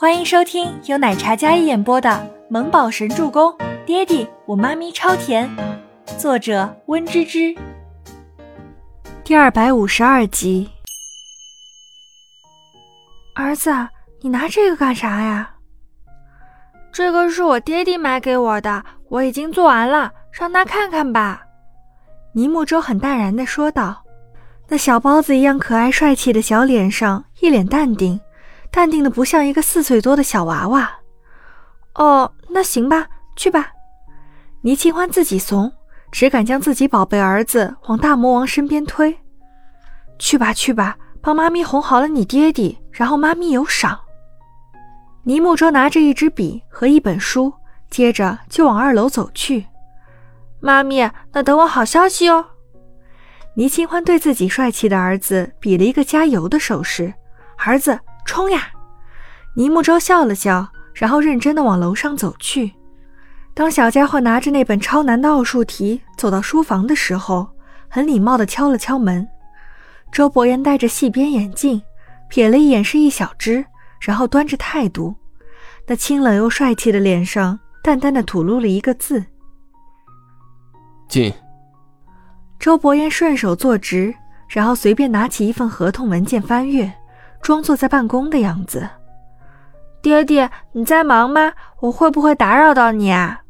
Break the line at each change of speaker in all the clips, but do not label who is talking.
欢迎收听由奶茶嘉一演播的《萌宝神助攻》，爹地我妈咪超甜，作者温芝芝。第二百五十二集。
儿子，你拿这个干啥呀？这个是我爹地买给我的，我已经做完了，让他看看吧。
尼木舟很淡然的说道，那小包子一样可爱帅气的小脸上一脸淡定。淡定的不像一个四岁多的小娃娃。
哦，那行吧，去吧。
倪清欢自己怂，只敢将自己宝贝儿子往大魔王身边推。去吧，去吧，帮妈咪哄好了你爹地，然后妈咪有赏。倪木舟拿着一支笔和一本书，接着就往二楼走去。
妈咪，那等我好消息哦。
倪清欢对自己帅气的儿子比了一个加油的手势，儿子。冲呀！倪木舟笑了笑，然后认真的往楼上走去。当小家伙拿着那本超难的奥数题走到书房的时候，很礼貌的敲了敲门。周伯言戴着细边眼镜，瞥了一眼是一小只，然后端着态度，那清冷又帅气的脸上淡淡的吐露了一个字：
进。
周伯言顺手坐直，然后随便拿起一份合同文件翻阅。装作在办公的样子。
爹爹，你在忙吗？我会不会打扰到你啊？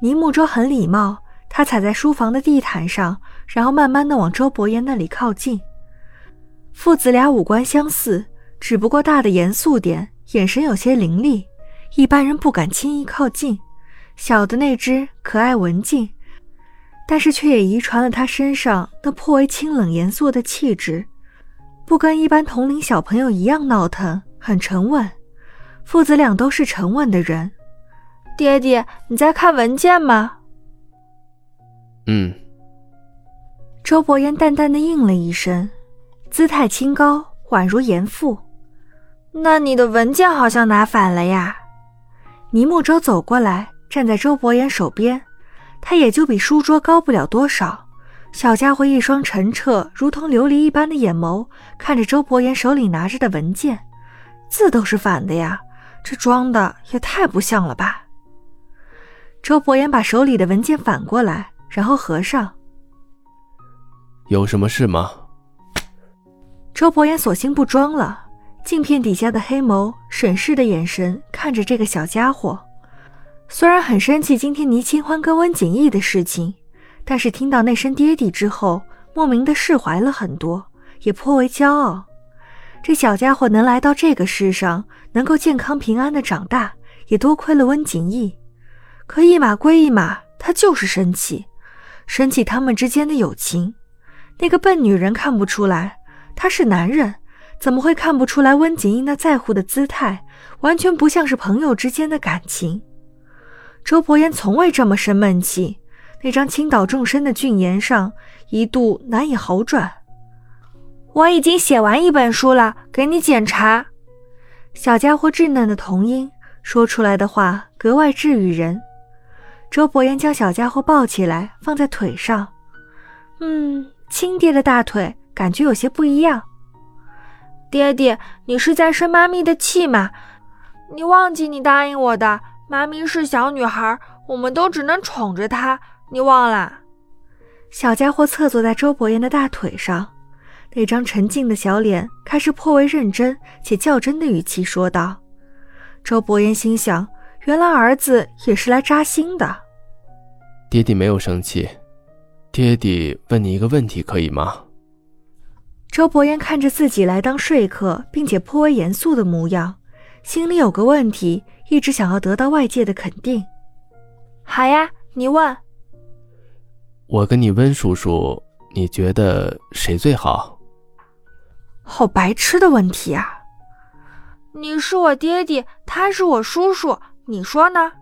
倪木舟很礼貌，他踩在书房的地毯上，然后慢慢的往周伯言那里靠近。父子俩五官相似，只不过大的严肃点，眼神有些凌厉，一般人不敢轻易靠近。小的那只可爱文静，但是却也遗传了他身上那颇为清冷严肃的气质。不跟一般同龄小朋友一样闹腾，很沉稳。父子俩都是沉稳的人。
爹爹，你在看文件吗？
嗯。
周伯言淡淡的应了一声，姿态清高，宛如严父。
那你的文件好像拿反了呀？
倪木舟走过来，站在周伯言手边，他也就比书桌高不了多少。小家伙一双澄澈如同琉璃一般的眼眸看着周伯言手里拿着的文件，字都是反的呀，这装的也太不像了吧。周伯言把手里的文件反过来，然后合上。
有什么事吗？
周伯言索性不装了，镜片底下的黑眸审视的眼神看着这个小家伙，虽然很生气今天倪清欢跟温景逸的事情。但是听到那声“爹地”之后，莫名的释怀了很多，也颇为骄傲。这小家伙能来到这个世上，能够健康平安的长大，也多亏了温景逸。可一码归一码，他就是生气，生气他们之间的友情。那个笨女人看不出来，他是男人，怎么会看不出来温景逸那在乎的姿态，完全不像是朋友之间的感情。周伯言从未这么生闷气。那张倾倒众生的俊颜上一度难以好转。
我已经写完一本书了，给你检查。
小家伙稚嫩的童音说出来的话格外治愈人。周伯言将小家伙抱起来放在腿上，嗯，亲爹的大腿感觉有些不一样。
爹爹，你是在生妈咪的气吗？你忘记你答应我的，妈咪是小女孩，我们都只能宠着她。你忘了，
小家伙侧坐在周伯言的大腿上，那张沉静的小脸开始颇为认真且较真的语气说道。周伯言心想，原来儿子也是来扎心的。
爹地没有生气，爹地问你一个问题，可以吗？
周伯言看着自己来当说客，并且颇为严肃的模样，心里有个问题，一直想要得到外界的肯定。
好呀，你问。
我跟你温叔叔，你觉得谁最好？
好白痴的问题啊！
你是我爹爹，他是我叔叔，你说呢？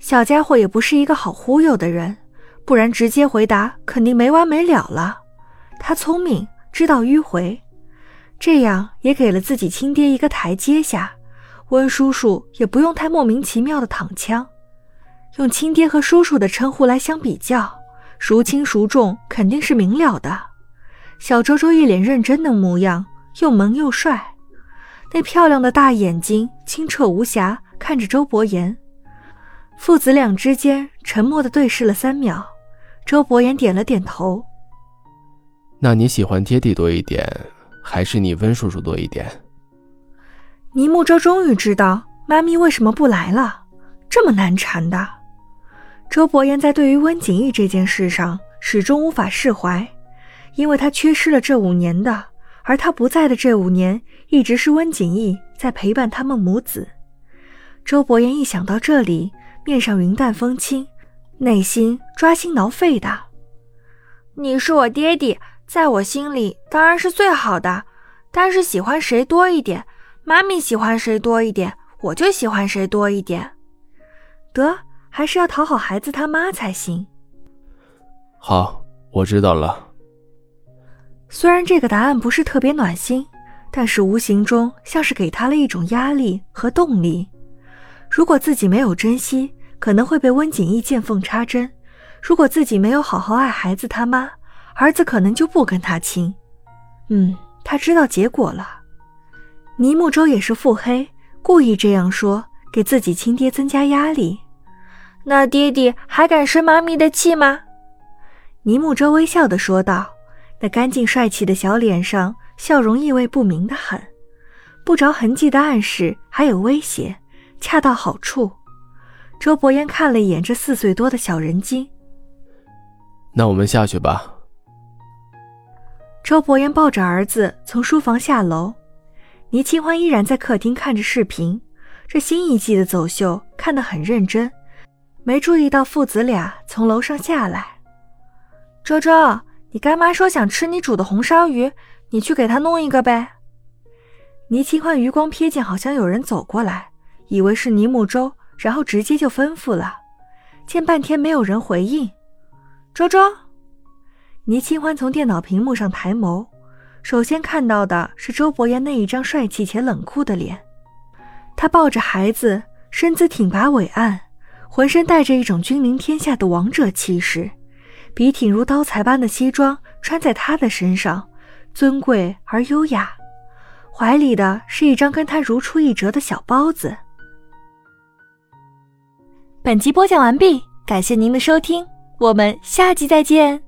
小家伙也不是一个好忽悠的人，不然直接回答肯定没完没了了。他聪明，知道迂回，这样也给了自己亲爹一个台阶下。温叔叔也不用太莫名其妙的躺枪，用亲爹和叔叔的称呼来相比较。孰轻孰重，肯定是明了的。小周周一脸认真的模样，又萌又帅。那漂亮的大眼睛清澈无瑕，看着周伯言。父子俩之间沉默的对视了三秒，周伯言点了点头。
那你喜欢爹地多一点，还是你温叔叔多一点？
倪木舟终于知道妈咪为什么不来了，这么难缠的。周伯言在对于温景逸这件事上始终无法释怀，因为他缺失了这五年的，而他不在的这五年，一直是温景逸在陪伴他们母子。周伯言一想到这里，面上云淡风轻，内心抓心挠肺的。
你是我爹地，在我心里当然是最好的，但是喜欢谁多一点。妈咪喜欢谁多一点，我就喜欢谁多一点。
得，还是要讨好孩子他妈才行。
好，我知道了。
虽然这个答案不是特别暖心，但是无形中像是给他了一种压力和动力。如果自己没有珍惜，可能会被温景逸见缝插针；如果自己没有好好爱孩子他妈，儿子可能就不跟他亲。嗯，他知道结果了。倪木舟也是腹黑，故意这样说，给自己亲爹增加压力。
那爹爹还敢生妈咪的气吗？
尼木舟微笑的说道，那干净帅气的小脸上笑容意味不明的很，不着痕迹的暗示，还有威胁，恰到好处。周伯言看了一眼这四岁多的小人精，
那我们下去吧。
周伯言抱着儿子从书房下楼。倪清欢依然在客厅看着视频，这新一季的走秀看得很认真，没注意到父子俩从楼上下来。
周周，你干妈说想吃你煮的红烧鱼，你去给她弄一个呗。
倪清欢余光瞥见好像有人走过来，以为是倪木舟，然后直接就吩咐了。见半天没有人回应，
周周，
倪清欢从电脑屏幕上抬眸。首先看到的是周伯言那一张帅气且冷酷的脸，他抱着孩子，身姿挺拔伟岸，浑身带着一种君临天下的王者气势，笔挺如刀裁般的西装穿在他的身上，尊贵而优雅，怀里的是一张跟他如出一辙的小包子。
本集播讲完毕，感谢您的收听，我们下集再见。